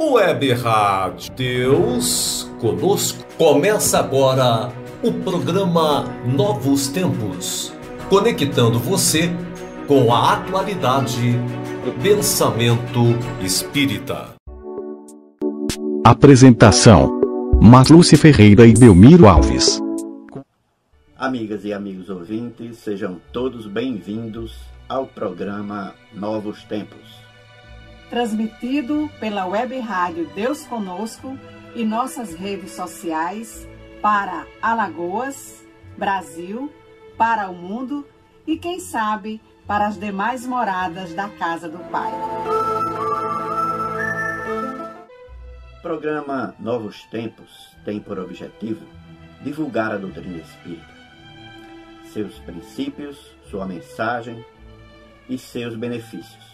Web Rádio Deus conosco. Começa agora o programa Novos Tempos, conectando você com a atualidade do pensamento espírita. Apresentação: Marluce Ferreira e Belmiro Alves. Amigas e amigos ouvintes, sejam todos bem-vindos ao programa Novos Tempos. Transmitido pela web rádio Deus Conosco e nossas redes sociais para Alagoas, Brasil, para o mundo e, quem sabe, para as demais moradas da casa do Pai. O programa Novos Tempos tem por objetivo divulgar a doutrina espírita seus princípios, sua mensagem e seus benefícios,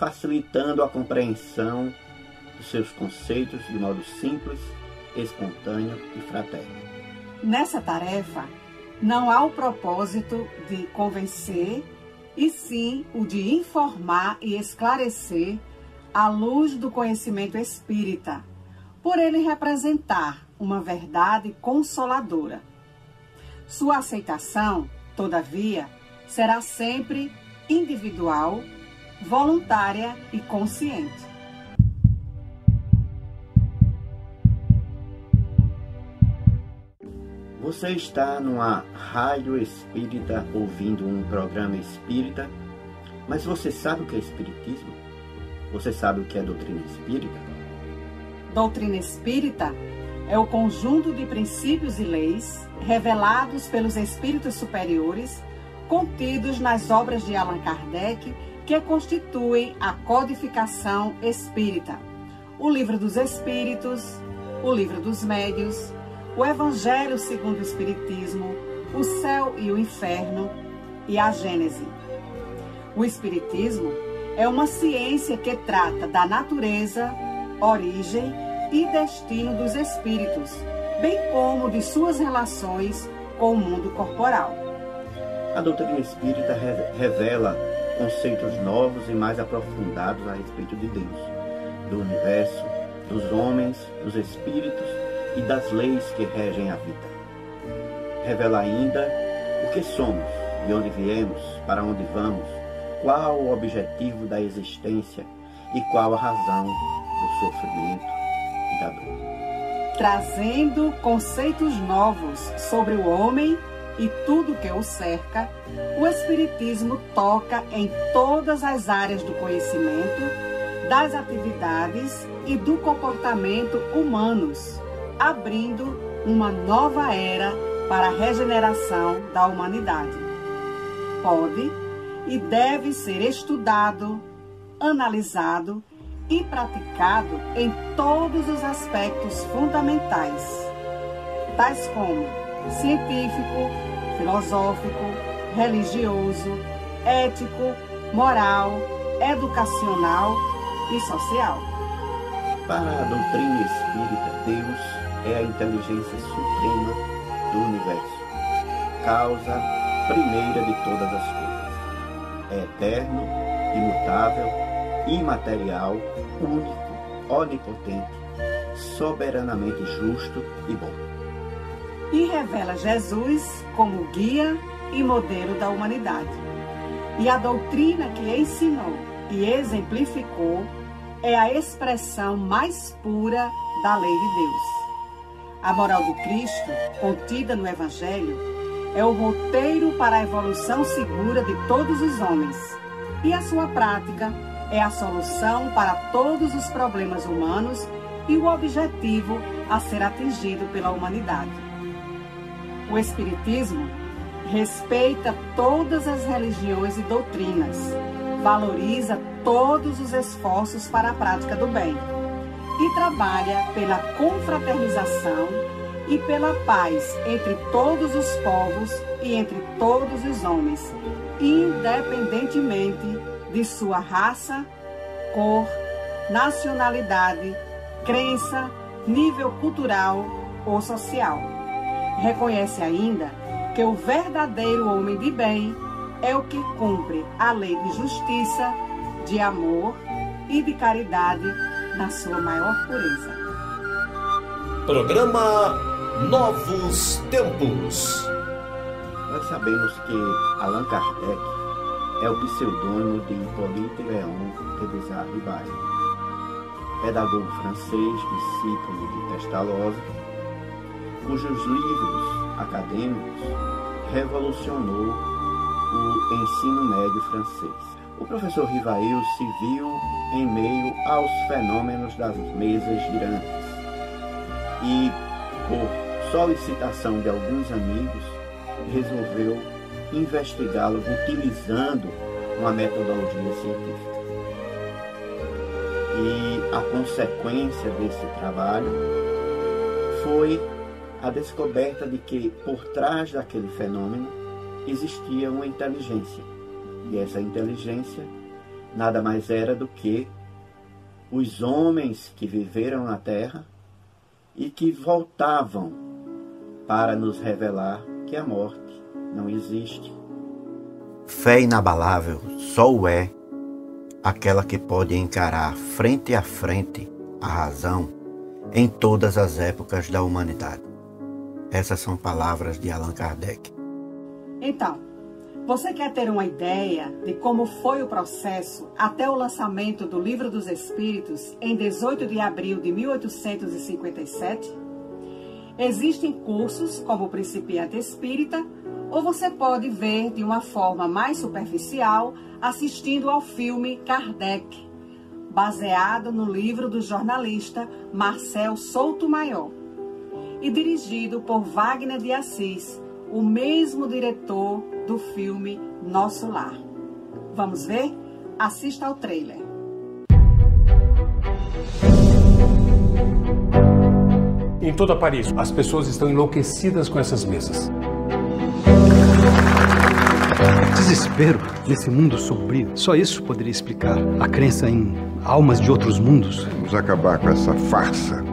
facilitando a compreensão dos seus conceitos de modo simples, espontâneo e fraterno. Nessa tarefa, não há o propósito de convencer, e sim o de informar e esclarecer à luz do conhecimento espírita, por ele representar uma verdade consoladora sua aceitação, todavia, será sempre individual, voluntária e consciente. Você está numa rádio espírita ouvindo um programa espírita, mas você sabe o que é espiritismo? Você sabe o que é doutrina espírita? Doutrina espírita é o conjunto de princípios e leis revelados pelos espíritos superiores, contidos nas obras de Allan Kardec, que constituem a codificação espírita. O Livro dos Espíritos, o Livro dos Médios, o Evangelho segundo o Espiritismo, o Céu e o Inferno e a Gênese. O Espiritismo é uma ciência que trata da natureza, origem e destino dos espíritos, bem como de suas relações com o mundo corporal. A doutrina espírita revela conceitos novos e mais aprofundados a respeito de Deus, do universo, dos homens, dos espíritos e das leis que regem a vida. Revela ainda o que somos, de onde viemos, para onde vamos, qual o objetivo da existência e qual a razão do sofrimento Trazendo conceitos novos sobre o homem e tudo que o cerca, o Espiritismo toca em todas as áreas do conhecimento, das atividades e do comportamento humanos, abrindo uma nova era para a regeneração da humanidade. Pode e deve ser estudado, analisado e praticado em todos os aspectos fundamentais, tais como científico, filosófico, religioso, ético, moral, educacional e social. Para a doutrina espírita, Deus é a inteligência suprema do universo, causa primeira de todas as coisas. É eterno, imutável imaterial, único, onipotente, soberanamente justo e bom. E revela Jesus como guia e modelo da humanidade. E a doutrina que ensinou e exemplificou é a expressão mais pura da lei de Deus. A moral do Cristo, contida no Evangelho, é o roteiro para a evolução segura de todos os homens. E a sua prática é a solução para todos os problemas humanos e o objetivo a ser atingido pela humanidade. O Espiritismo respeita todas as religiões e doutrinas, valoriza todos os esforços para a prática do bem e trabalha pela confraternização e pela paz entre todos os povos e entre todos os homens, independentemente de sua raça, cor, nacionalidade, crença, nível cultural ou social. Reconhece ainda que o verdadeiro homem de bem é o que cumpre a lei de justiça, de amor e de caridade na sua maior pureza. Programa Novos Tempos. Nós sabemos que Allan Kardec é o pseudônimo de Hippolyte Léon de Rivail, pedagogo francês, discípulo de Pestalozzi, cujos livros acadêmicos revolucionou o ensino médio francês. O professor Rivail se viu em meio aos fenômenos das mesas girantes e, por solicitação de alguns amigos, resolveu investigá-los utilizando uma metodologia científica. E a consequência desse trabalho foi a descoberta de que por trás daquele fenômeno existia uma inteligência. E essa inteligência nada mais era do que os homens que viveram na Terra e que voltavam para nos revelar que a morte não existe. Fé inabalável só o é aquela que pode encarar frente a frente a razão em todas as épocas da humanidade. Essas são palavras de Allan Kardec. Então, você quer ter uma ideia de como foi o processo até o lançamento do Livro dos Espíritos em 18 de abril de 1857? Existem cursos como o Principiante Espírita, ou você pode ver de uma forma mais superficial assistindo ao filme Kardec, baseado no livro do jornalista Marcel Souto Maior e dirigido por Wagner de Assis, o mesmo diretor do filme Nosso Lar. Vamos ver? Assista ao trailer. Em toda Paris, as pessoas estão enlouquecidas com essas mesas. Desespero nesse mundo sombrio. Só isso poderia explicar a crença em almas de outros mundos. Vamos acabar com essa farsa.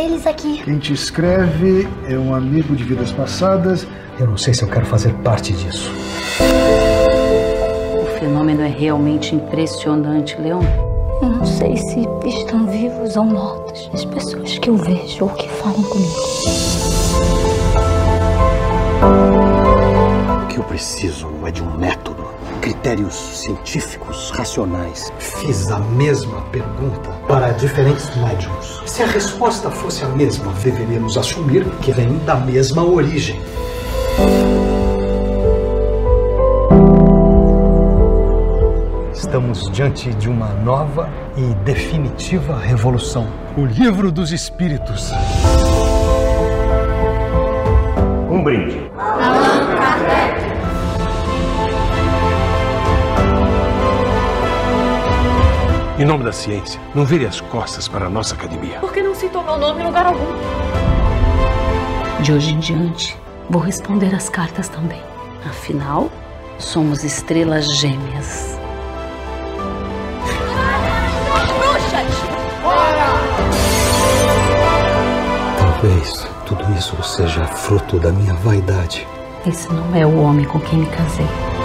Deles aqui. Quem te escreve é um amigo de vidas passadas. Eu não sei se eu quero fazer parte disso. O fenômeno é realmente impressionante, Leon. Eu não sei se estão vivos ou mortos as pessoas que eu vejo ou que falam comigo. O que eu preciso é de um método, critérios científicos, racionais. Fiz a mesma pergunta para diferentes médiums. Se a resposta fosse a mesma, deveríamos assumir que vem da mesma origem. Estamos diante de uma nova e definitiva revolução. O Livro dos Espíritos. Um brinde. Em nome da ciência, não vire as costas para a nossa academia. Por que não citou meu nome em lugar algum? De hoje em diante, vou responder as cartas também. Afinal, somos estrelas gêmeas. Talvez tudo isso seja fruto da minha vaidade. Esse não é o homem com quem me casei.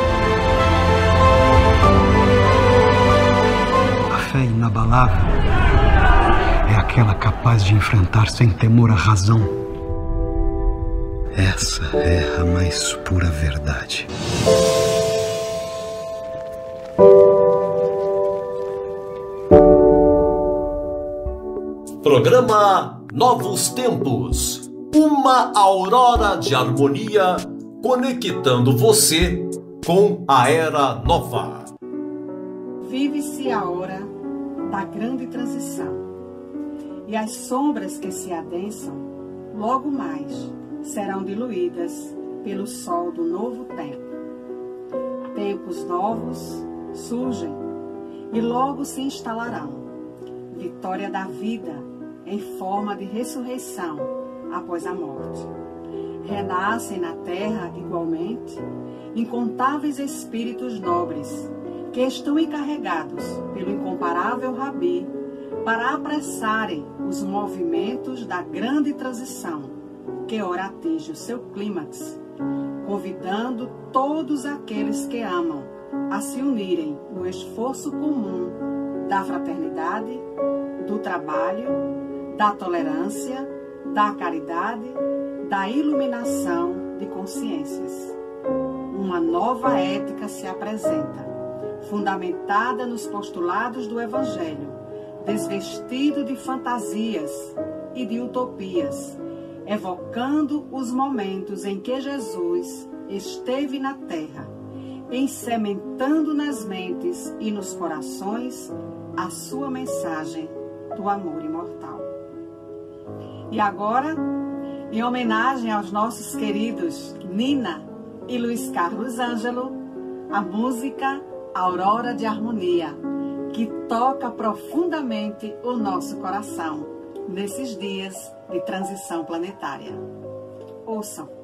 Inabalável é aquela capaz de enfrentar sem temor a razão. Essa é a mais pura verdade. Programa Novos Tempos. Uma aurora de harmonia conectando você com a era nova. Vive-se a hora da grande transição. E as sombras que se adensam, logo mais, serão diluídas pelo sol do novo tempo. Tempos novos surgem e logo se instalarão. Vitória da vida em forma de ressurreição após a morte. Renascem na terra, igualmente, incontáveis espíritos nobres que estão encarregados pelo incomparável Rabi para apressarem os movimentos da grande transição, que ora atinge o seu clímax, convidando todos aqueles que amam a se unirem no esforço comum da fraternidade, do trabalho, da tolerância, da caridade, da iluminação de consciências. Uma nova ética se apresenta, fundamentada nos postulados do Evangelho, desvestido de fantasias e de utopias, evocando os momentos em que Jesus esteve na terra, ensementando nas mentes e nos corações a sua mensagem do amor imortal. E agora, em homenagem aos nossos queridos Nina e Luiz Carlos Ângelo, a música Aurora de Harmonia, que toca profundamente o nosso coração nesses dias de transição planetária. Ouçam.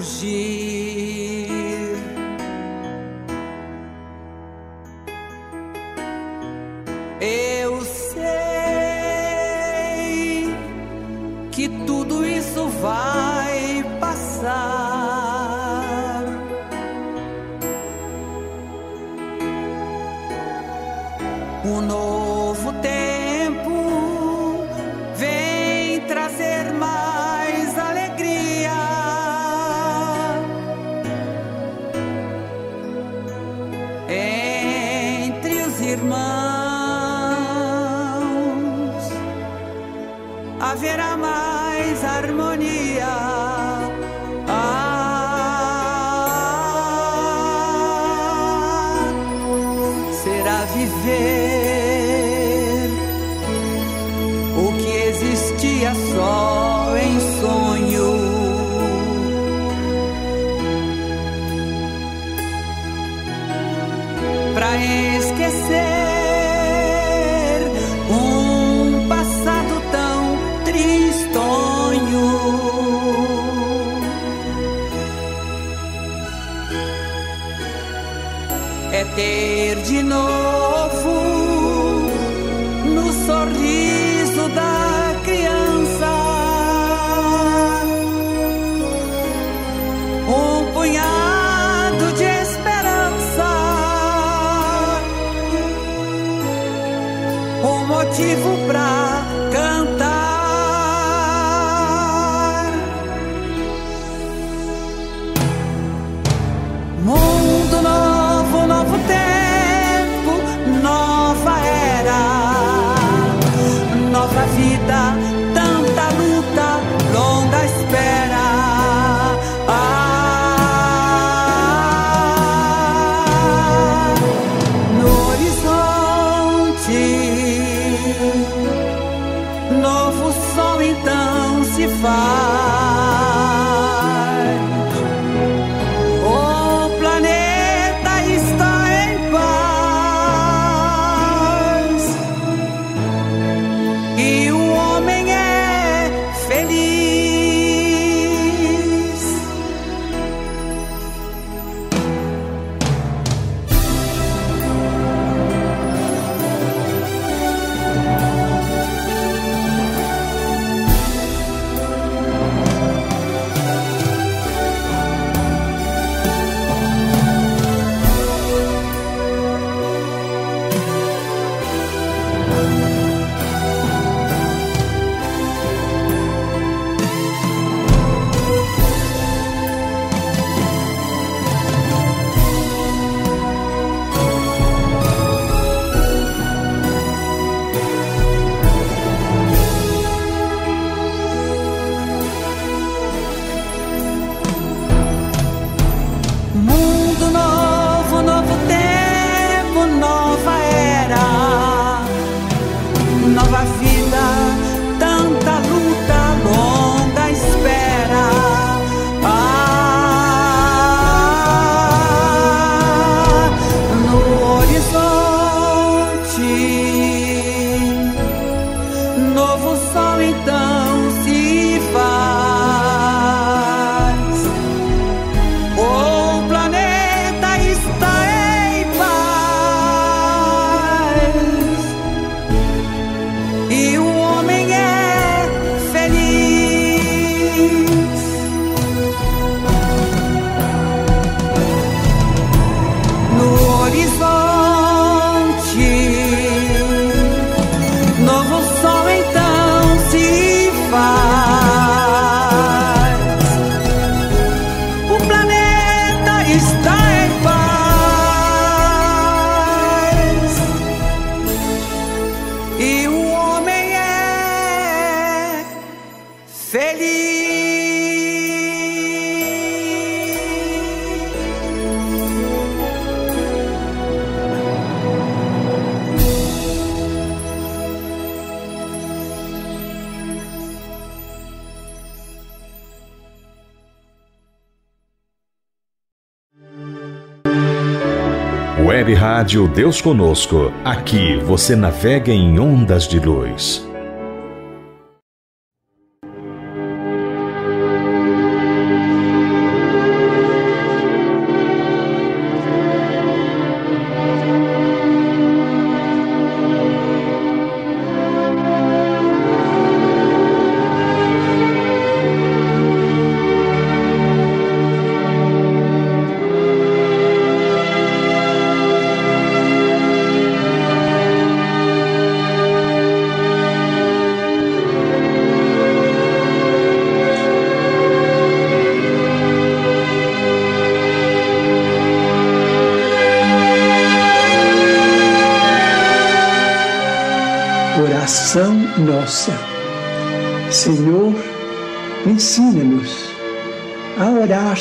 Surgir. Viver Rádio Deus Conosco. Aqui você navega em ondas de luz.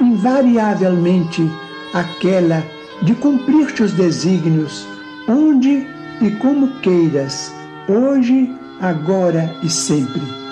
invariavelmente aquela de cumprir teus desígnios onde e como queiras, hoje, agora e sempre.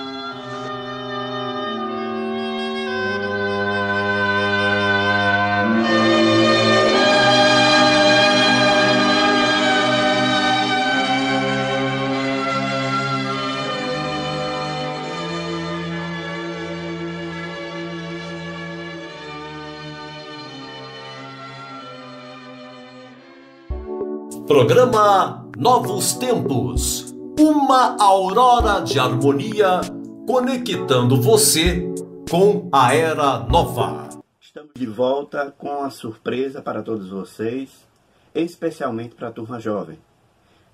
Programa Novos Tempos. Uma aurora de harmonia conectando você com a era nova. Estamos de volta com a surpresa para todos vocês, especialmente para a turma jovem.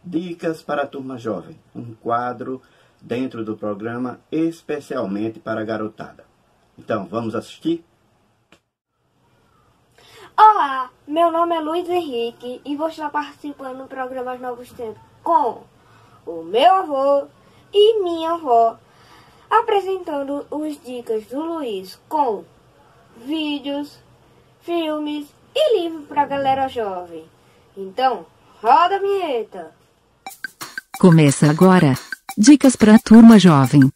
Dicas para a turma jovem, um quadro dentro do programa especialmente para a garotada. Então, vamos assistir? Olá, meu nome é Luiz Henrique e vou estar participando do programa Novos Tempos com o meu avô e minha avó, apresentando os dicas do Luiz com vídeos, filmes e livros para galera jovem. Então, roda a vinheta! Começa agora. Dicas para a turma jovem.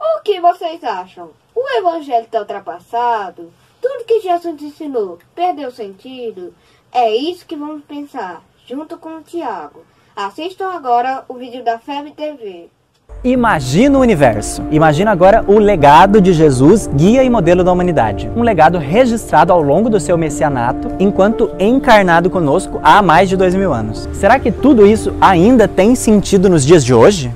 O que vocês acham? O evangelho está ultrapassado? Tudo que Jesus ensinou perdeu sentido? É isso que vamos pensar, junto com o Tiago. Assistam agora o vídeo da FEB TV. Imagina o universo. Imagina agora o legado de Jesus, guia e modelo da humanidade. Um legado registrado ao longo do seu messianato, enquanto encarnado conosco há mais de dois mil anos. Será que tudo isso ainda tem sentido nos dias de hoje?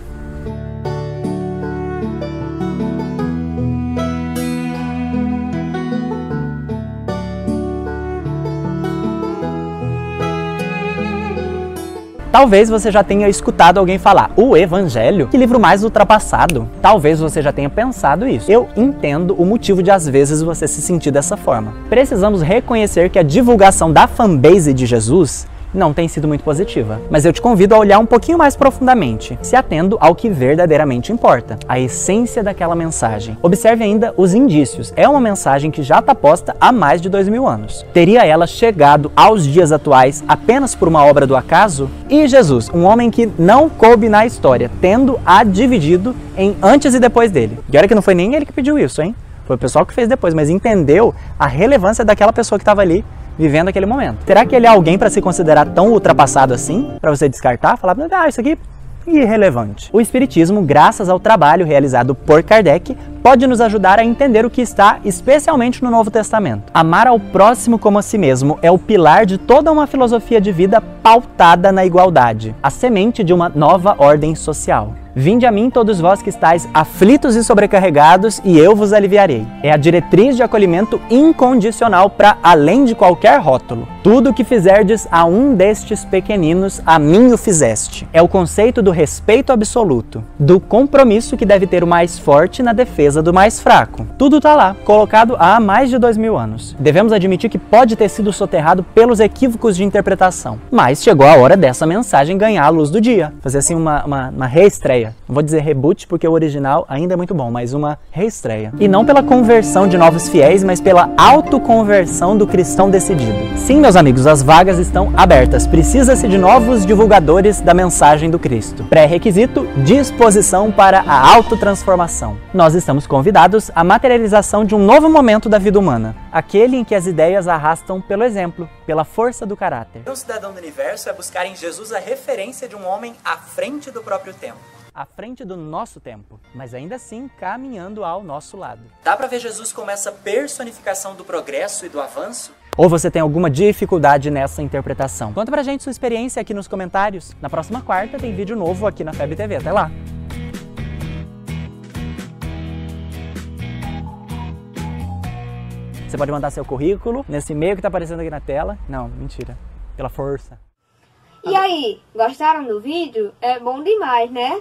Talvez você já tenha escutado alguém falar: o Evangelho? Que livro mais ultrapassado? Talvez você já tenha pensado isso. Eu entendo o motivo de às vezes você se sentir dessa forma. Precisamos reconhecer que a divulgação da fanbase de Jesus não tem sido muito positiva. Mas eu te convido a olhar um pouquinho mais profundamente, se atendo ao que verdadeiramente importa, a essência daquela mensagem. Observe ainda os indícios. É uma mensagem que já está posta há mais de dois mil anos. Teria ela chegado aos dias atuais apenas por uma obra do acaso? E Jesus, um homem que não coube na história, tendo a dividido em antes e depois dele. E olha que não foi nem ele que pediu isso, hein? Foi o pessoal que fez depois, mas entendeu a relevância daquela pessoa que estava ali vivendo aquele momento. Será que ele é alguém para se considerar tão ultrapassado assim? Para você descartar? Falar, ah, isso aqui irrelevante. O Espiritismo, graças ao trabalho realizado por Kardec, pode nos ajudar a entender o que está especialmente no Novo Testamento. Amar ao próximo como a si mesmo é o pilar de toda uma filosofia de vida pautada na igualdade, a semente de uma nova ordem social. Vinde a mim todos vós que estáis aflitos e sobrecarregados, e eu vos aliviarei. É a diretriz de acolhimento incondicional para além de qualquer rótulo. Tudo o que fizerdes a um destes pequeninos, a mim o fizeste. É o conceito do respeito absoluto, do compromisso que deve ter o mais forte na defesa do mais fraco. Tudo está lá, colocado há mais de dois mil anos. Devemos admitir que pode ter sido soterrado pelos equívocos de interpretação, mas chegou a hora dessa mensagem ganhar a luz do dia. Fazer assim uma, uma, uma reestreia Não vou dizer reboot porque o original ainda é muito bom, mas uma reestreia. E não pela conversão de novos fiéis, mas pela autoconversão do cristão decidido. Sim, meus amigos, as vagas estão abertas. Precisa-se de novos divulgadores da mensagem do Cristo. Pré-requisito: disposição para a autotransformação. Nós estamos convidados à materialização de um novo momento da vida humana, aquele em que as ideias arrastam pelo exemplo, pela força do caráter. Um cidadão do universo é buscar em Jesus a referência de um homem à frente do próprio tempo à frente do nosso tempo, mas ainda assim caminhando ao nosso lado. Dá para ver Jesus como essa personificação do progresso e do avanço? Ou você tem alguma dificuldade nessa interpretação? Conta pra gente sua experiência aqui nos comentários. Na próxima quarta tem vídeo novo aqui na FEB TV. Até lá! Você pode mandar seu currículo nesse e-mail que está aparecendo aqui na tela. Não, mentira. Pela força. E aí, gostaram do vídeo? É bom demais, né?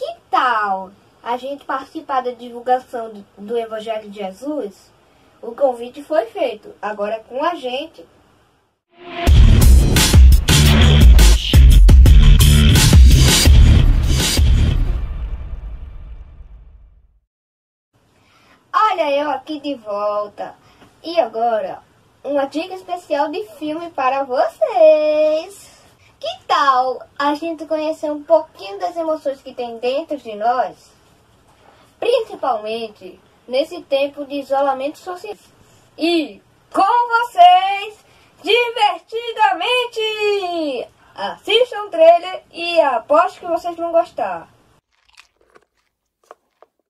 Que tal a gente participar da divulgação do, do Evangelho de Jesus? O convite foi feito, agora é com a gente. Olha eu aqui de volta. E agora, uma dica especial de filme para vocês. Que tal a gente conhecer um pouquinho das emoções que tem dentro de nós? Principalmente nesse tempo de isolamento social. E com vocês, divertidamente! Assistam o trailer e aposto que vocês vão gostar.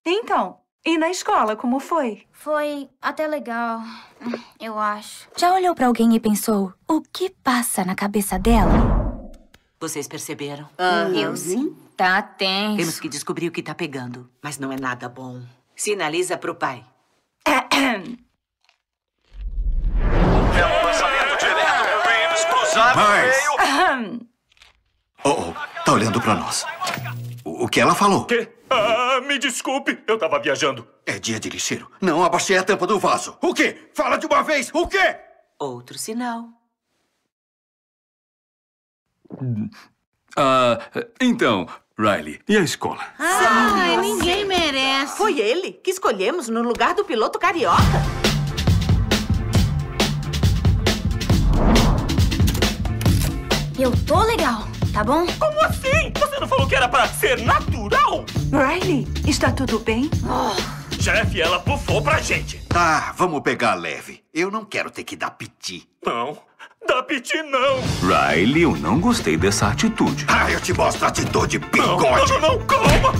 Então, e na escola, como foi? Foi até legal, eu acho. Já olhou para alguém e pensou, o que passa na cabeça dela? Vocês perceberam? Uhum. Eu sim. Tá tenso. Temos que descobrir o que tá pegando. Mas não é nada bom. Sinaliza pro pai. Mas... Oh, oh, tá olhando pra nós. O, o que ela falou? Quê? Ah, me desculpe, eu tava viajando. É dia de lixeiro. Não abaixei a tampa do vaso. O quê? Fala de uma vez, o quê? Outro sinal. Ah, então, Riley, e a escola? Ai, ninguém merece. Foi ele que escolhemos no lugar do piloto carioca. Eu tô legal, tá bom? Como assim? Você não falou que era pra ser natural? Riley, está tudo bem? Oh. Chefe, ela bufou pra gente. Tá, vamos pegar leve. Eu não quero ter que dar piti. Não, Dá piti não! Riley, eu não gostei dessa atitude. Ah, eu te mostro a atitude, bigode! Não, não, não, calma!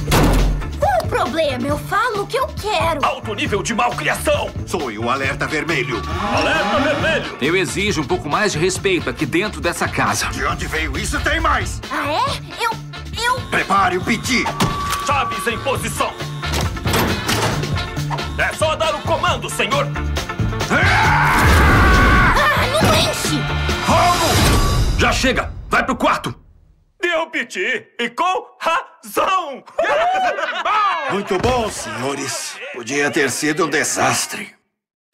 Qual o problema? Eu falo o que eu quero! Alto nível de malcriação! Sou o alerta vermelho! Alerta vermelho! Eu exijo um pouco mais de respeito aqui dentro dessa casa. De onde veio isso? Tem mais! Ah, é? Eu... eu... Prepare o piti! Chaves em posição! É só dar o comando, senhor! Ah! não enche! Já chega! Vai pro quarto! Deu piti! E com razão! Muito bom, senhores. Podia ter sido um desastre.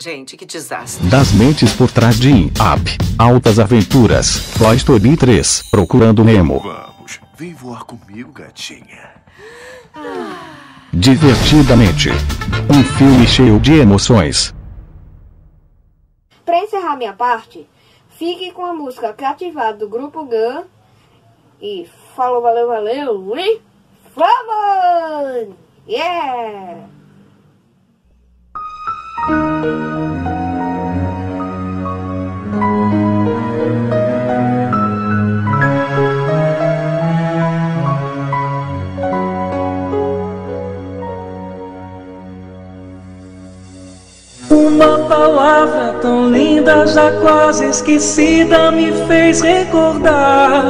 Gente, que desastre. Das mentes por trás de Up, Altas Aventuras, Toy Story 3, Procurando Nemo. Vamos, vem voar comigo, gatinha. Divertidamente. Um filme cheio de emoções. Pra encerrar minha parte, fique com a música Cativado do Grupo Gun. E falou, valeu, valeu e vamos! Yeah! Palavra tão linda, já quase esquecida, me fez recordar.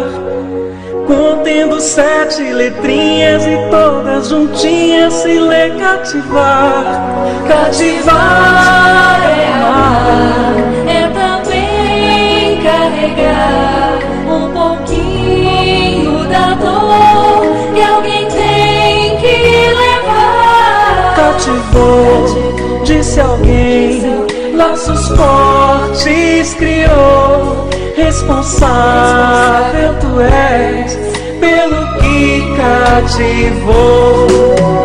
Contendo sete letrinhas e todas juntinhas se lê cativar. Cativar é amar, é também carregar um pouquinho da dor que alguém tem que levar. Cativou, disse alguém, laços fortes criou. Responsável tu és pelo que cativou.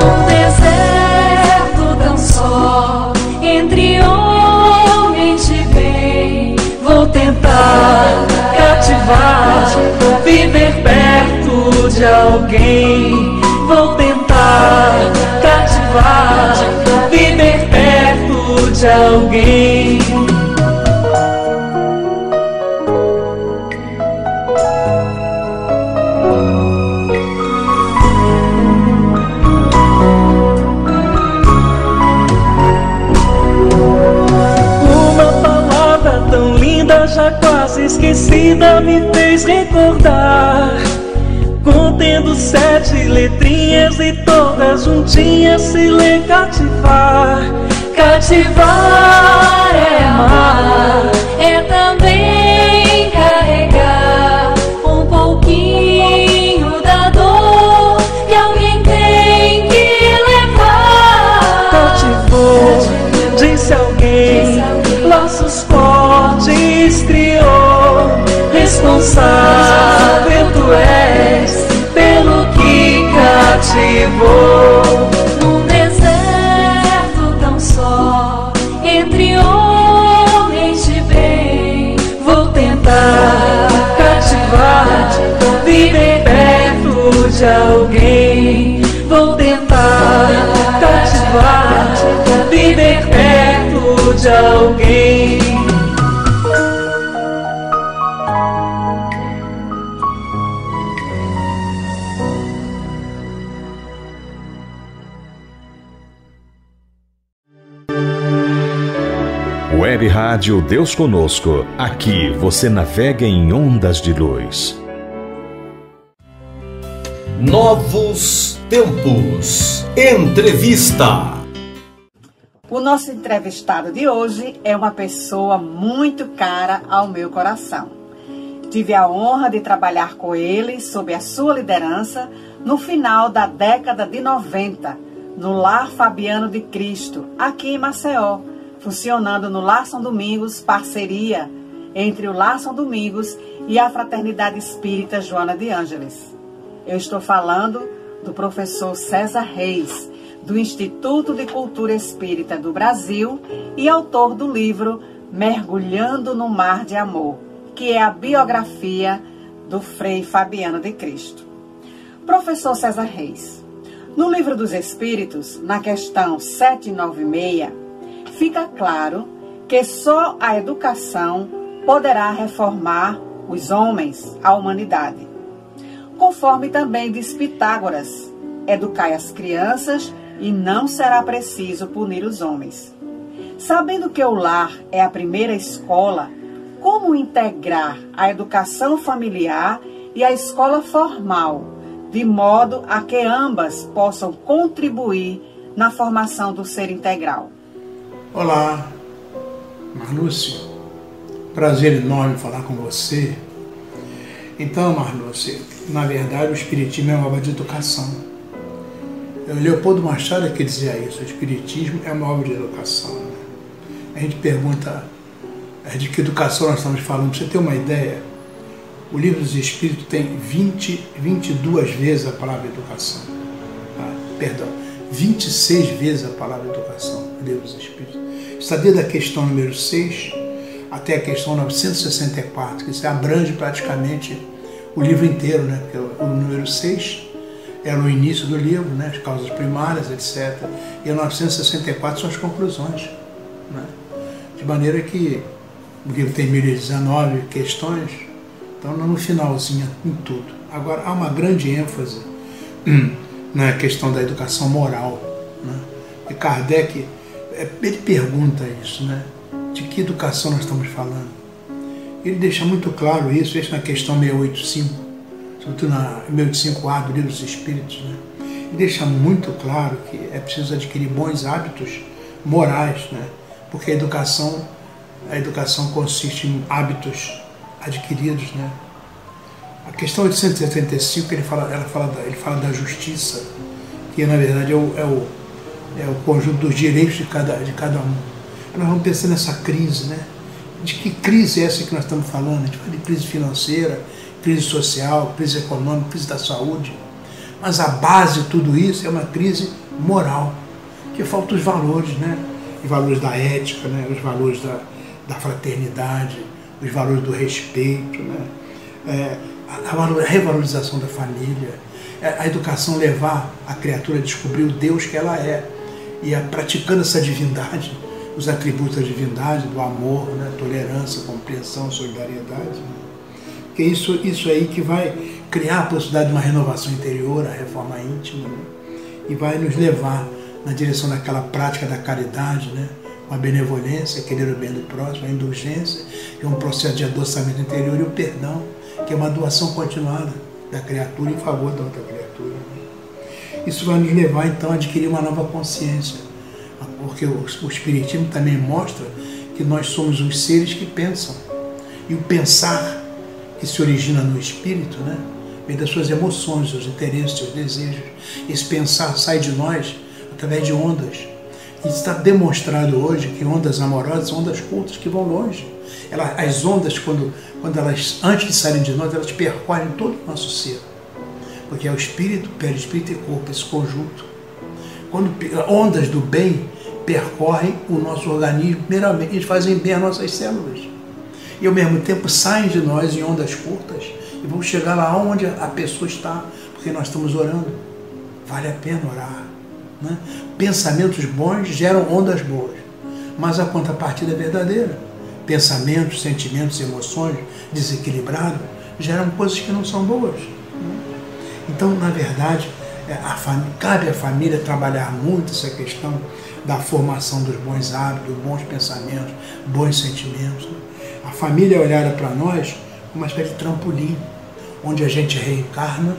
Um deserto tão só entre homens de bem. Vou tentar cativar, viver perto de alguém. Vou tentar cativar, viver perto de alguém. Uma palavra tão linda, já quase esquecida, me fez recordar. Contendo sete letrinhas e todas juntinhas se lê cativar. Cativar é amar, é também carregar um pouquinho da dor que alguém tem que levar. cativou, disse alguém, laços fortes criou. Responsável tu és pelo que cativou. De alguém. Vou tentar cativar, viver perto de alguém. Web Rádio Deus Conosco. Aqui você navega em ondas de luz. Novos tempos. Entrevista. O nosso entrevistado de hoje é uma pessoa muito cara ao meu coração. Tive a honra de trabalhar com ele sob a sua liderança no final da década de 90, no Lar Fabiano de Cristo, aqui em Maceió, funcionando no Lar São Domingos, parceria entre o Lar São Domingos e a Fraternidade Espírita Joana de Ângeles. Eu estou falando do professor César Reis, do Instituto de Cultura Espírita do Brasil e autor do livro Mergulhando no Mar de Amor, que é a biografia do Frei Fabiano de Cristo. Professor César Reis, no Livro dos Espíritos, na questão 796, fica claro que só a educação poderá reformar os homens, a humanidade. Conforme também diz Pitágoras, educai as crianças e não será preciso punir os homens. Sabendo que o lar é a primeira escola, como integrar a educação familiar e a escola formal, de modo a que ambas possam contribuir na formação do ser integral? Olá, Marlúcio. Prazer enorme falar com você. Então, Marlúcio, na verdade o Espiritismo é uma obra de educação. O Leopoldo Machado é que dizia isso, o Espiritismo é uma obra de educação. né? A gente pergunta é, de que educação nós estamos falando. Para você ter uma ideia, o livro dos Espíritos tem 20, 22 vezes a palavra educação. Ah, perdão, 26 vezes a palavra educação no livro dos Espíritos. Está desde a questão número 6 até a questão 964, que isso abrange praticamente o livro inteiro, né? porque o número 6 é no início do livro, né? as causas primárias, etc. E o 964 são as conclusões. Né? De maneira que o livro tem 1019 questões, então no finalzinho em tudo. Agora, há uma grande ênfase na questão da educação moral. Né? E Kardec, é, ele pergunta isso, né? de que educação nós estamos falando? Ele deixa muito claro isso, isso na questão 685, sobretudo na 685A do Livro dos Espíritos, né? Ele deixa muito claro que é preciso adquirir bons hábitos morais, né? Porque a educação, a educação consiste em hábitos adquiridos, né? A questão 875 ele fala, ela fala da, ele fala da justiça, que na verdade é o, é o, é o conjunto dos direitos de cada, de cada um. Nós vamos pensar nessa crise, né? De que crise é essa que nós estamos falando? A gente fala de crise financeira, crise social, crise econômica, crise da saúde. Mas a base de tudo isso é uma crise moral, que falta os valores, né? Os valores da ética, né? os valores da, da fraternidade, os valores do respeito, né? É, a, a revalorização da família, é, a educação levar a criatura a descobrir o Deus que ela é e a praticando essa divindade os atributos da divindade, do amor, né? tolerância, compreensão, solidariedade. Né? Que isso, isso aí que vai criar a possibilidade de uma renovação interior, a reforma íntima, né? e vai nos levar na direção daquela prática da caridade, né? a benevolência, querer o bem do próximo, a indulgência, é um processo de adoçamento interior, e o perdão, que é uma doação continuada da criatura em favor da outra criatura. Né? Isso vai nos levar então a adquirir uma nova consciência porque o, Espiritismo também mostra que nós somos os seres que pensam. E o pensar que se origina no espírito, né, vem das suas emoções, seus interesses, seus desejos. Esse pensar sai de nós através de ondas. E está demonstrado hoje que ondas amorosas são ondas cultas que vão longe. Ela, as ondas, quando, quando elas, antes de saírem de nós, elas percorrem todo o nosso ser. Porque é o espírito, perispírito e corpo, esse conjunto. Quando ondas do bem percorrem o nosso organismo, primeiramente, eles fazem bem às nossas células. E ao mesmo tempo saem de nós em ondas curtas e vão chegar lá onde a pessoa está, porque nós estamos orando. Vale a pena orar. Né? Pensamentos bons geram ondas boas, mas a contrapartida é verdadeira. Pensamentos, sentimentos, emoções desequilibrados geram coisas que não são boas. Né? Então, na verdade, a cabe à família trabalhar muito essa questão da formação dos bons hábitos, bons pensamentos, bons sentimentos. A família é olhada para nós como uma espécie de trampolim, onde a gente reencarna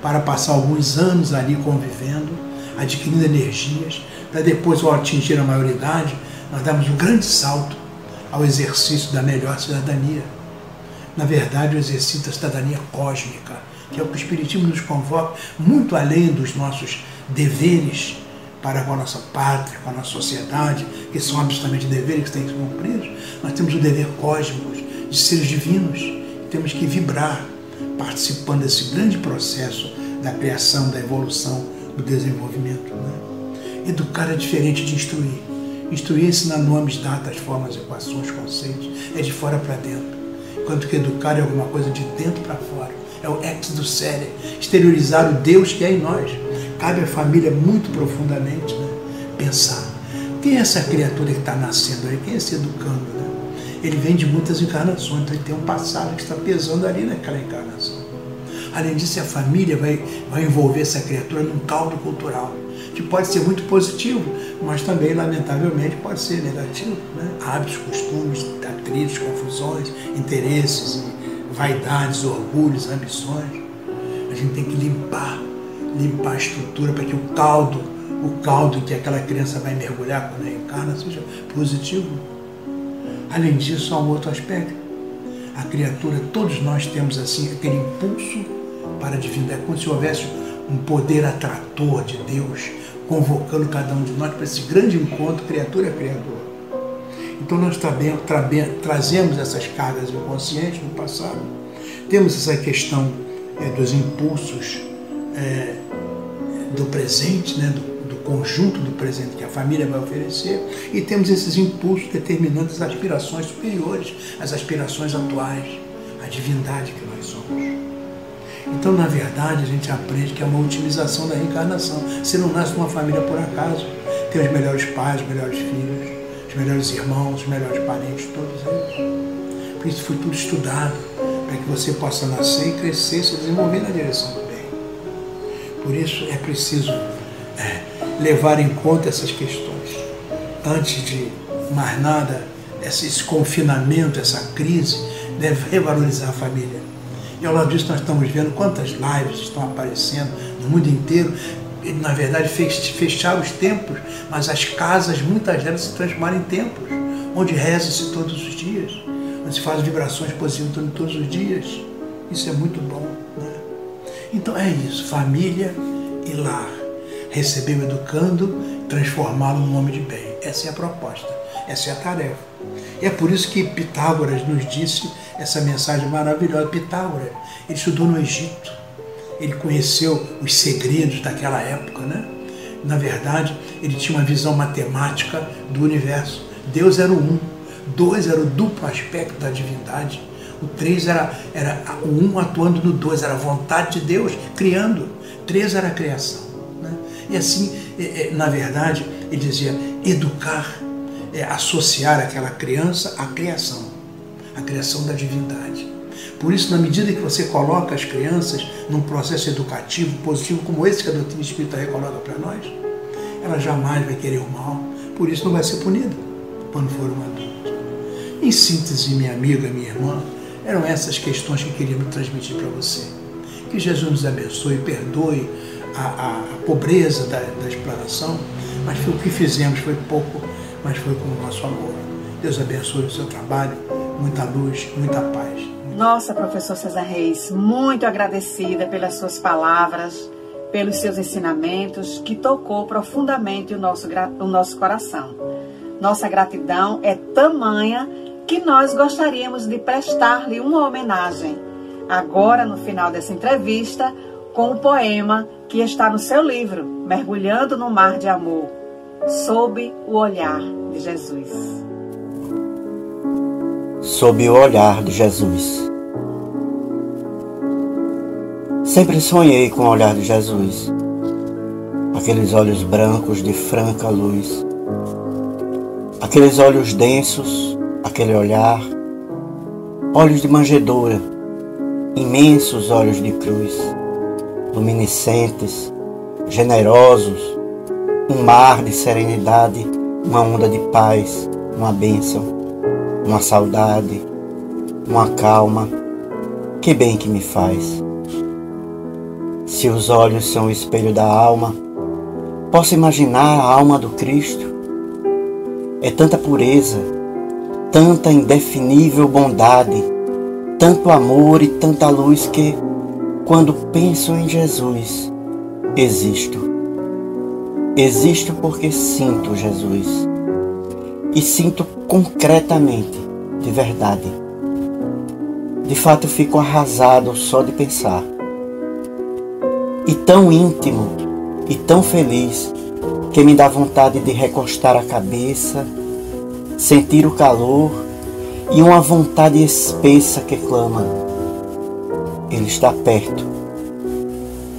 para passar alguns anos ali convivendo, adquirindo energias, para depois, ao atingir a maioridade, nós damos um grande salto ao exercício da melhor cidadania. Na verdade, o exercício da cidadania cósmica, que é o que o Espiritismo nos convoca, muito além dos nossos deveres para com a nossa pátria, com a nossa sociedade, que são absolutamente deveres que têm que ser cumpridos, nós temos o dever cósmico de seres divinos, temos que vibrar participando desse grande processo da criação, da evolução, do desenvolvimento. Né? Educar é diferente de instruir. Instruir é ensinar nomes, datas, formas, equações, conceitos, é de fora para dentro. Enquanto que educar é alguma coisa de dentro para fora. É o ex do sério, exteriorizar o Deus que é em nós cabe à família muito profundamente né? pensar. Quem é essa criatura que está nascendo aí? Quem é esse educando? Né? Ele vem de muitas encarnações, então ele tem um passado que está pesando ali naquela encarnação. Além disso, a família vai, vai envolver essa criatura num caldo cultural, que pode ser muito positivo, mas também, lamentavelmente, pode ser negativo. Né? Hábitos, costumes, atritos, confusões, interesses, vaidades, orgulhos, ambições. A gente tem que limpar limpar a estrutura para que o caldo, o caldo que aquela criança vai mergulhar quando encarna seja positivo. Além disso, há um outro aspecto. A criatura, todos nós temos assim aquele impulso para a divindade, é como se houvesse um poder atrator de Deus convocando cada um de nós para esse grande encontro criatura-criador. Então nós trazemos essas cargas inconscientes do passado. Temos essa questão é, dos impulsos é, do presente, né, do, do conjunto do presente que a família vai oferecer, e temos esses impulsos determinantes as aspirações superiores, as aspirações atuais, a divindade que nós somos. Então, na verdade, a gente aprende que é uma otimização da reencarnação. Você não nasce numa família por acaso. Tem os melhores pais, os melhores filhos, os melhores irmãos, os melhores parentes, todos eles. Por isso foi tudo estudado, para que você possa nascer e crescer, se desenvolver na direção do bem. Por isso é preciso é, levar em conta essas questões. Antes de mais nada, esse, esse confinamento, essa crise, deve revalorizar a família. E ao lado disso nós estamos vendo quantas lives estão aparecendo no mundo inteiro. E, na verdade, fech- fecharam os templos, mas as casas, muitas delas se transformaram em templos, onde reza-se todos os dias, onde se faz vibrações positivas todos os dias. Isso é muito bom. Né? Então é isso, família e lar. Receber o educando, transformá-lo num homem de bem. Essa é a proposta, essa é a tarefa. E é por isso que Pitágoras nos disse essa mensagem maravilhosa. Pitágoras, ele estudou no Egito, ele conheceu os segredos daquela época, né? Na verdade, ele tinha uma visão matemática do universo. Deus era o um, dois era o duplo aspecto da divindade. O três era, era o um atuando no dois, era a vontade de Deus criando. Três era a criação. Né? E assim, é, é, na verdade, ele dizia educar, é, associar aquela criança à criação, à criação da divindade. Por isso, na medida que você coloca as crianças num processo educativo positivo como esse que a doutrina espírita recoloca para nós, ela jamais vai querer o mal, por isso não vai ser punida quando for um adulto. Em síntese, minha amiga, minha irmã, eram essas questões que queríamos transmitir para você. Que Jesus nos abençoe, perdoe a, a, a pobreza da, da mas o que fizemos, foi pouco, mas foi com o nosso amor. Deus abençoe o seu trabalho, muita luz, muita paz. Nossa, professor César Reis, muito agradecida pelas suas palavras, pelos seus ensinamentos, que tocou profundamente o nosso, o nosso coração. Nossa gratidão é tamanha que nós gostaríamos de prestar-lhe uma homenagem, agora no final dessa entrevista, com o poema que está no seu livro, Mergulhando no Mar de Amor, sob o olhar de Jesus. Sob o olhar de Jesus. Sempre sonhei com o olhar de Jesus, aqueles olhos brancos de franca luz, aqueles olhos densos, aquele olhar, olhos de manjedoura, imensos olhos de cruz, luminescentes, generosos, um mar de serenidade, uma onda de paz, uma bênção uma saudade, uma calma, que bem que me faz. Se os olhos são o espelho da alma, posso imaginar a alma do Cristo. É tanta pureza, tanta indefinível bondade, tanto amor e tanta luz que, quando penso em Jesus, existo. Existo porque sinto Jesus e sinto concretamente, de verdade. De fato, fico arrasado só de pensar. E tão íntimo e tão feliz que me dá vontade de recostar a cabeça, sentir o calor e uma vontade espessa que clama: Ele está perto,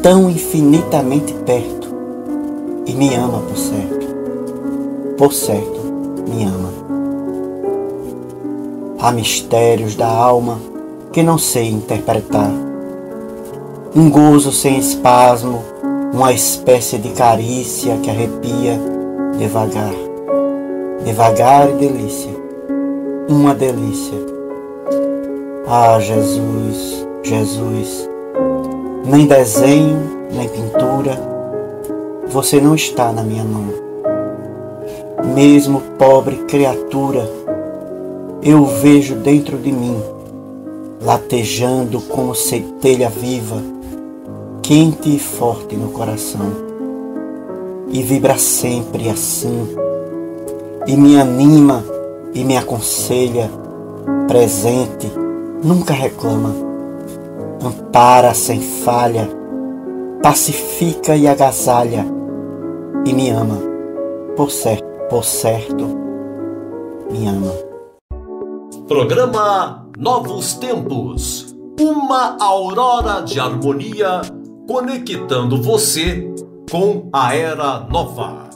tão infinitamente perto, e me ama por certo. Por certo me ama. Há mistérios da alma que não sei interpretar. Um gozo sem espasmo, uma espécie de carícia que arrepia devagar. Devagar e delícia. Uma delícia. Ah, Jesus, Jesus. Nem desenho, nem pintura, você não está na minha mão mesmo pobre criatura, eu o vejo dentro de mim, latejando como centelha viva, quente e forte no coração, e vibra sempre assim, e me anima e me aconselha, presente, nunca reclama, ampara sem falha, pacifica e agasalha e me ama, por certo, por certo, me ama. Programa Novos Tempos. Uma aurora de harmonia conectando você com a era nova.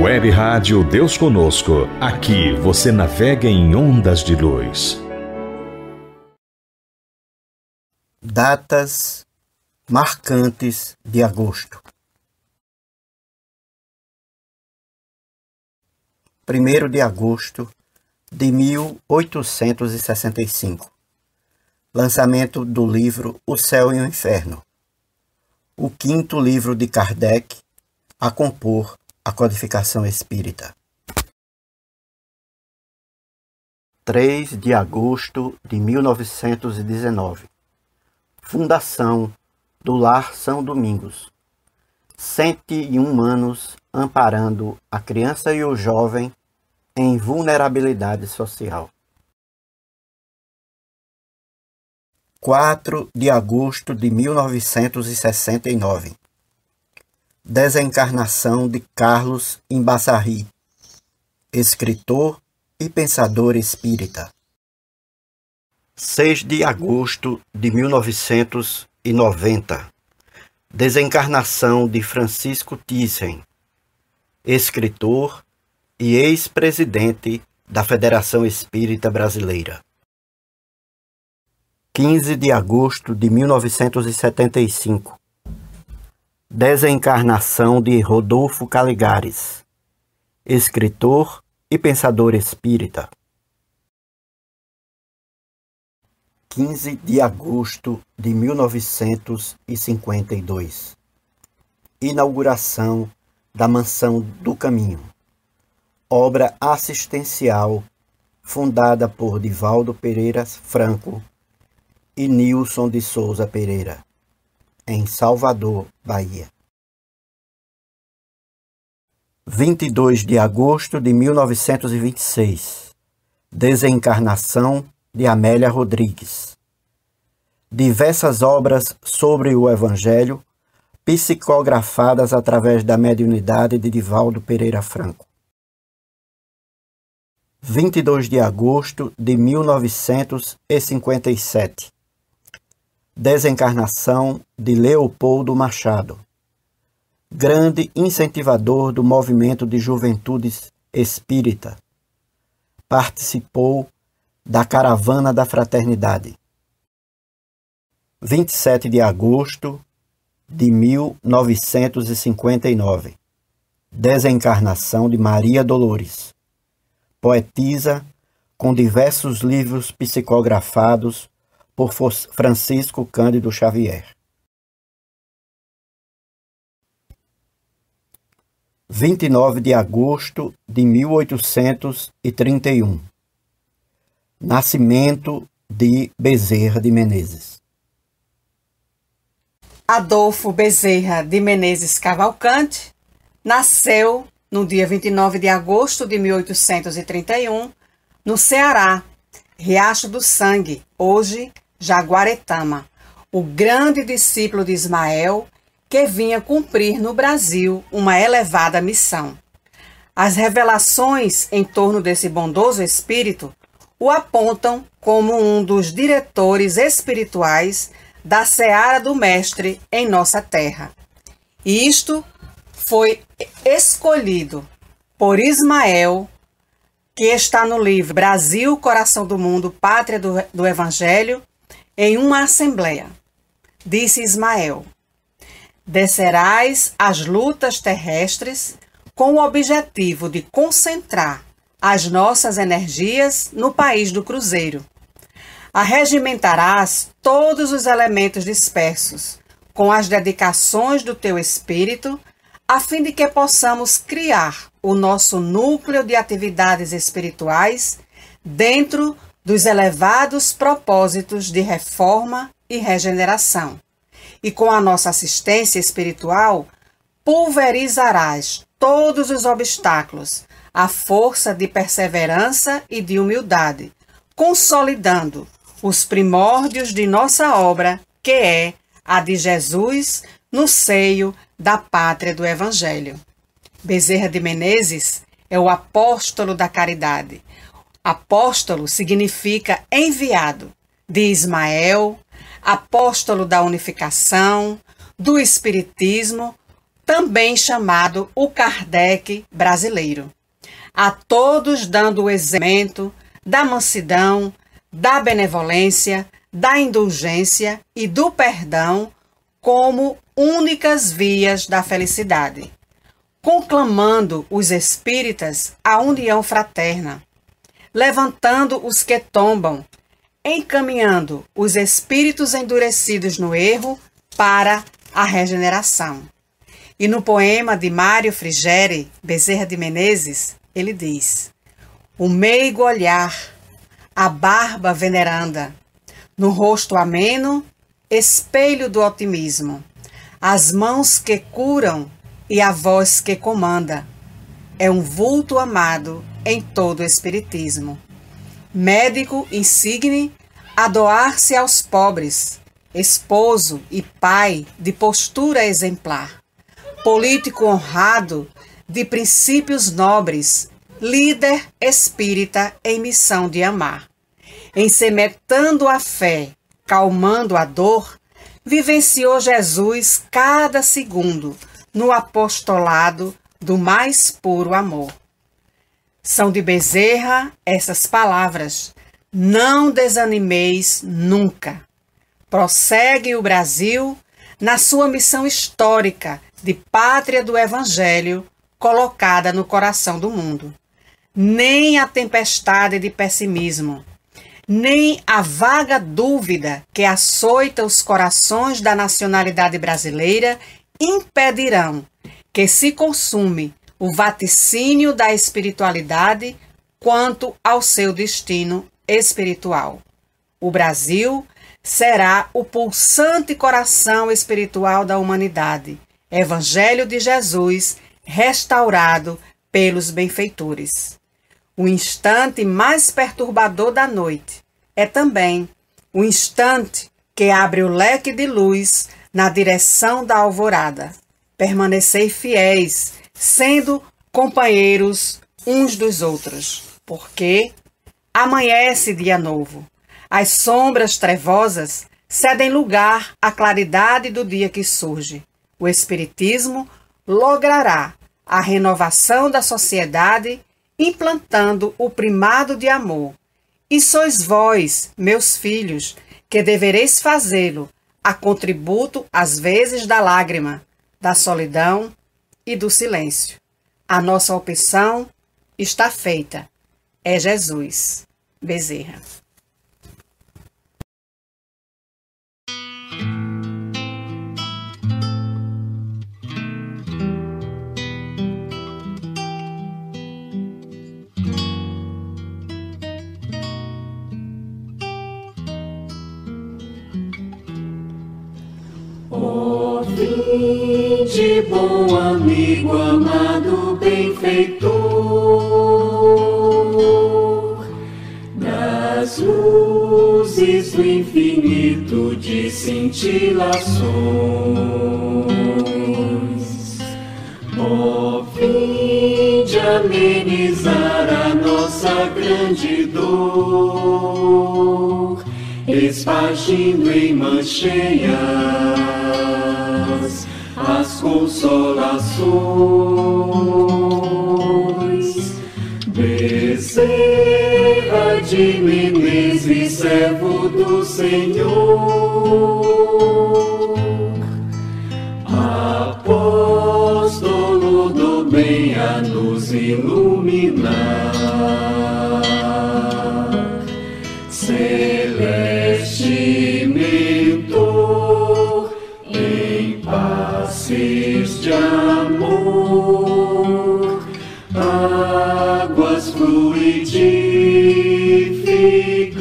Web Rádio Deus Conosco. Aqui você navega em ondas de luz. Datas marcantes de agosto. 1 de agosto de 1865. Lançamento do livro O Céu e o Inferno. O quinto livro de Kardec a compor a codificação espírita. 3 de agosto de 1919. Fundação do Lar São Domingos. 101 anos amparando a criança e o jovem em vulnerabilidade social. 4 de agosto de 1969. Desencarnação de Carlos Imbassarri, escritor e pensador espírita. 6 de agosto de 1990. Desencarnação de Francisco Thyssen, escritor e ex-presidente da Federação Espírita Brasileira. 15 de agosto de 1975. Desencarnação de Rodolfo Caligares, escritor e pensador espírita. 15 de agosto de 1952. Inauguração da Mansão do Caminho, obra assistencial fundada por Divaldo Pereira Franco e Nilson de Souza Pereira em Salvador, Bahia. 22 de agosto de 1926. Desencarnação de Amélia Rodrigues. Diversas obras sobre o Evangelho, psicografadas através da mediunidade de Divaldo Pereira Franco. 22 de agosto de 1957 desencarnação de Leopoldo Machado, grande incentivador do movimento de juventude espírita. Participou da Caravana da Fraternidade. 27 de agosto de 1959. Desencarnação de Maria Dolores. Poetisa com diversos livros psicografados por Francisco Cândido Xavier. 29 de agosto de 1831. Nascimento de Bezerra de Menezes. Adolfo Bezerra de Menezes Cavalcante nasceu no dia 29 de agosto de 1831, no Ceará, Riacho do Sangue, hoje Jaguaretama, o grande discípulo de Ismael, que vinha cumprir no Brasil uma elevada missão. As revelações em torno desse bondoso espírito o apontam como um dos diretores espirituais da seara do Mestre em nossa terra. Isto foi escolhido por Ismael, que está no livro Brasil, Coração do Mundo, Pátria do, do Evangelho, em uma assembleia. Disse Ismael: Descerás as lutas terrestres com o objetivo de concentrar as nossas energias no país do Cruzeiro. Arregimentarás todos os elementos dispersos com as dedicações do teu espírito, a fim de que possamos criar o nosso núcleo de atividades espirituais dentro dos elevados propósitos de reforma e regeneração. E com a nossa assistência espiritual, pulverizarás todos os obstáculos a força de perseverança e de humildade, consolidando os primórdios de nossa obra, que é a de Jesus no seio da pátria do Evangelho. Bezerra de Menezes é o apóstolo da caridade. Apóstolo significa enviado de Ismael, apóstolo da unificação, do Espiritismo, também chamado o Kardec brasileiro. A todos dando o exemplo da mansidão, da benevolência, da indulgência e do perdão como únicas vias da felicidade, conclamando os espíritas à união fraterna, levantando os que tombam, encaminhando os espíritos endurecidos no erro para a regeneração. E no poema de Mário Frigeri, Bezerra de Menezes, ele diz: O meigo olhar, a barba veneranda, no rosto ameno, espelho do otimismo, as mãos que curam e a voz que comanda. É um vulto amado em todo o espiritismo. Médico insigne a doar-se aos pobres, esposo e pai de postura exemplar, político honrado de princípios nobres, líder espírita em missão de amar. Ensemetando a fé, calmando a dor, vivenciou Jesus cada segundo no apostolado do mais puro amor. São de Bezerra essas palavras: Não desanimeis nunca. Prossegue o Brasil na sua missão histórica de pátria do Evangelho colocada no coração do mundo. Nem a tempestade de pessimismo, nem a vaga dúvida que açoita os corações da nacionalidade brasileira impedirão que se consume o vaticínio da espiritualidade quanto ao seu destino espiritual. O Brasil será o pulsante coração espiritual da humanidade, Evangelho de Jesus restaurado pelos benfeitores. O instante mais perturbador da noite é também o instante que abre o leque de luz na direção da alvorada. Permanecei fiéis, sendo companheiros uns dos outros, porque amanhece dia novo. As sombras trevosas cedem lugar à claridade do dia que surge. O Espiritismo logrará a renovação da sociedade implantando o primado de amor. E sois vós, meus filhos, que devereis fazê-lo, a contributo às vezes da lágrima, da solidão e do silêncio. A nossa opção está feita. É Jesus. Bezerra. De bom amigo, amado benfeitor, nas luzes do infinito de cintilações. Ó, amenizar a nossa grande dor, espargindo em mancheias as consolações. Bezerra de Menezes, servo do Senhor, apóstolo do bem a nos iluminar. Passes de amor, águas fluidificai,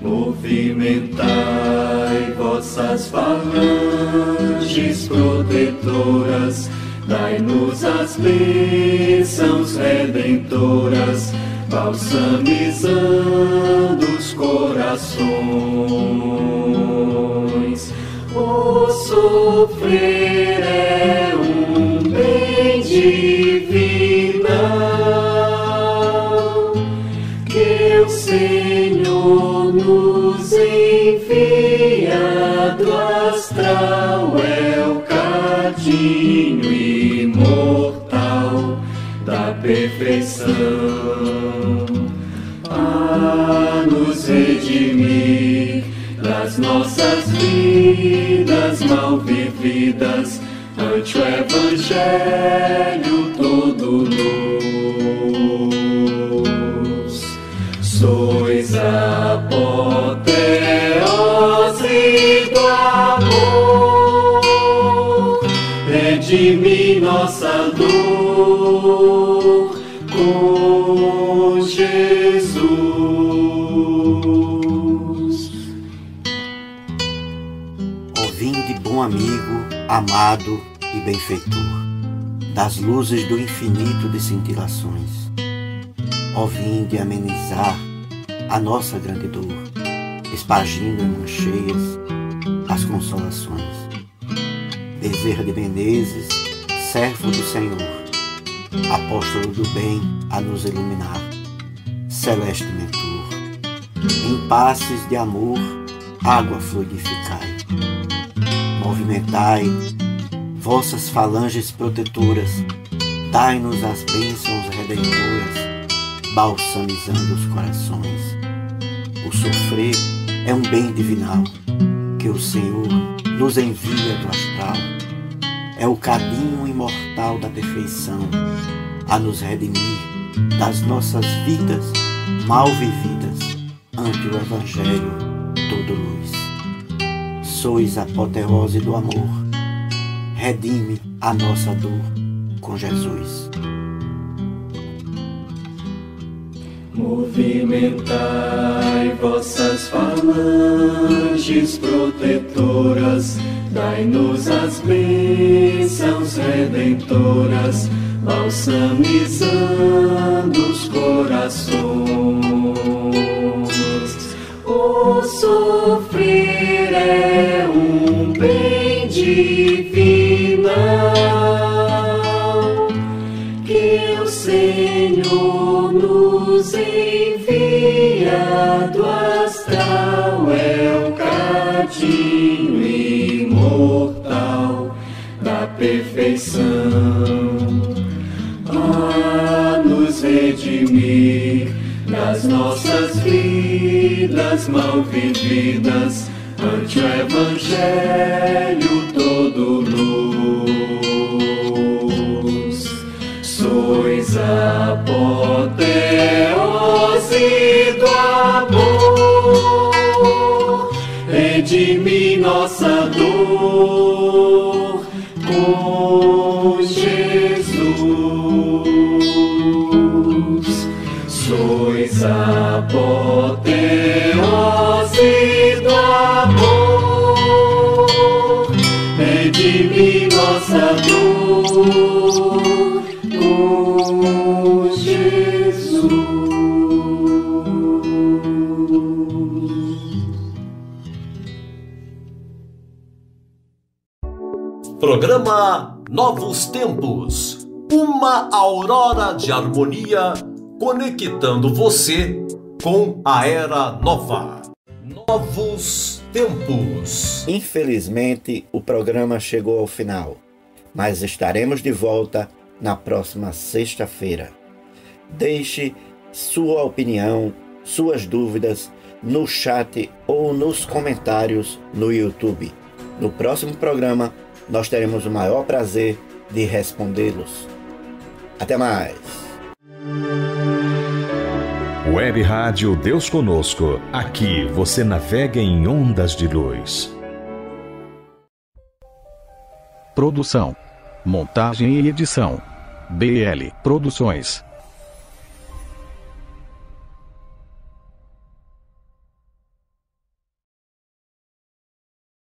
movimentai vossas falanges protetoras Dai-nos as bênçãos redentoras, balsamizando os corações. Sofrer é um bem divinal que o Senhor nos envia do astral é o cadinho imortal da perfeição. A nos redimir das nossas vidas mal vividas ante o Evangelho todo luz. Sois a apoteose do amor, redime nossa dor amigo, amado e benfeitor, das luzes do infinito de cintilações. Ouvinde amenizar a nossa grande dor, espargindo em mãos cheias as consolações. Bezerra de Menezes, servo do Senhor, apóstolo do bem a nos iluminar, celeste mentor, em passes de amor, água fluidificai. Movimentai vossas falanges protetoras, dai-nos as bênçãos redentoras, balsamizando os corações. O sofrer é um bem divinal que o Senhor nos envia do astral. É o caminho imortal da perfeição a nos redimir das nossas vidas mal vividas ante o Evangelho todo luz. Sois a apoteose do amor, redime a nossa dor com Jesus. Movimentai vossas falanges protetoras, dai-nos as bênçãos redentoras, balsamizando os corações. Sofrer é um bem divinal. Que o Senhor nos envia do astral é o cadinho imortal da perfeição. A nos redimir das nossas vidas mal vividas ante o Evangelho todo luz. Sois apoteose do Programa Novos Tempos. Uma aurora de harmonia conectando você com a era nova. Novos Tempos. Infelizmente, o programa chegou ao final, mas estaremos de volta na próxima sexta-feira. Deixe sua opinião, suas dúvidas no chat ou nos comentários no YouTube. No próximo programa, nós teremos o maior prazer de respondê-los. Até mais! Web Rádio Deus Conosco. Aqui você navega em ondas de luz. Produção, montagem e edição. BL Produções.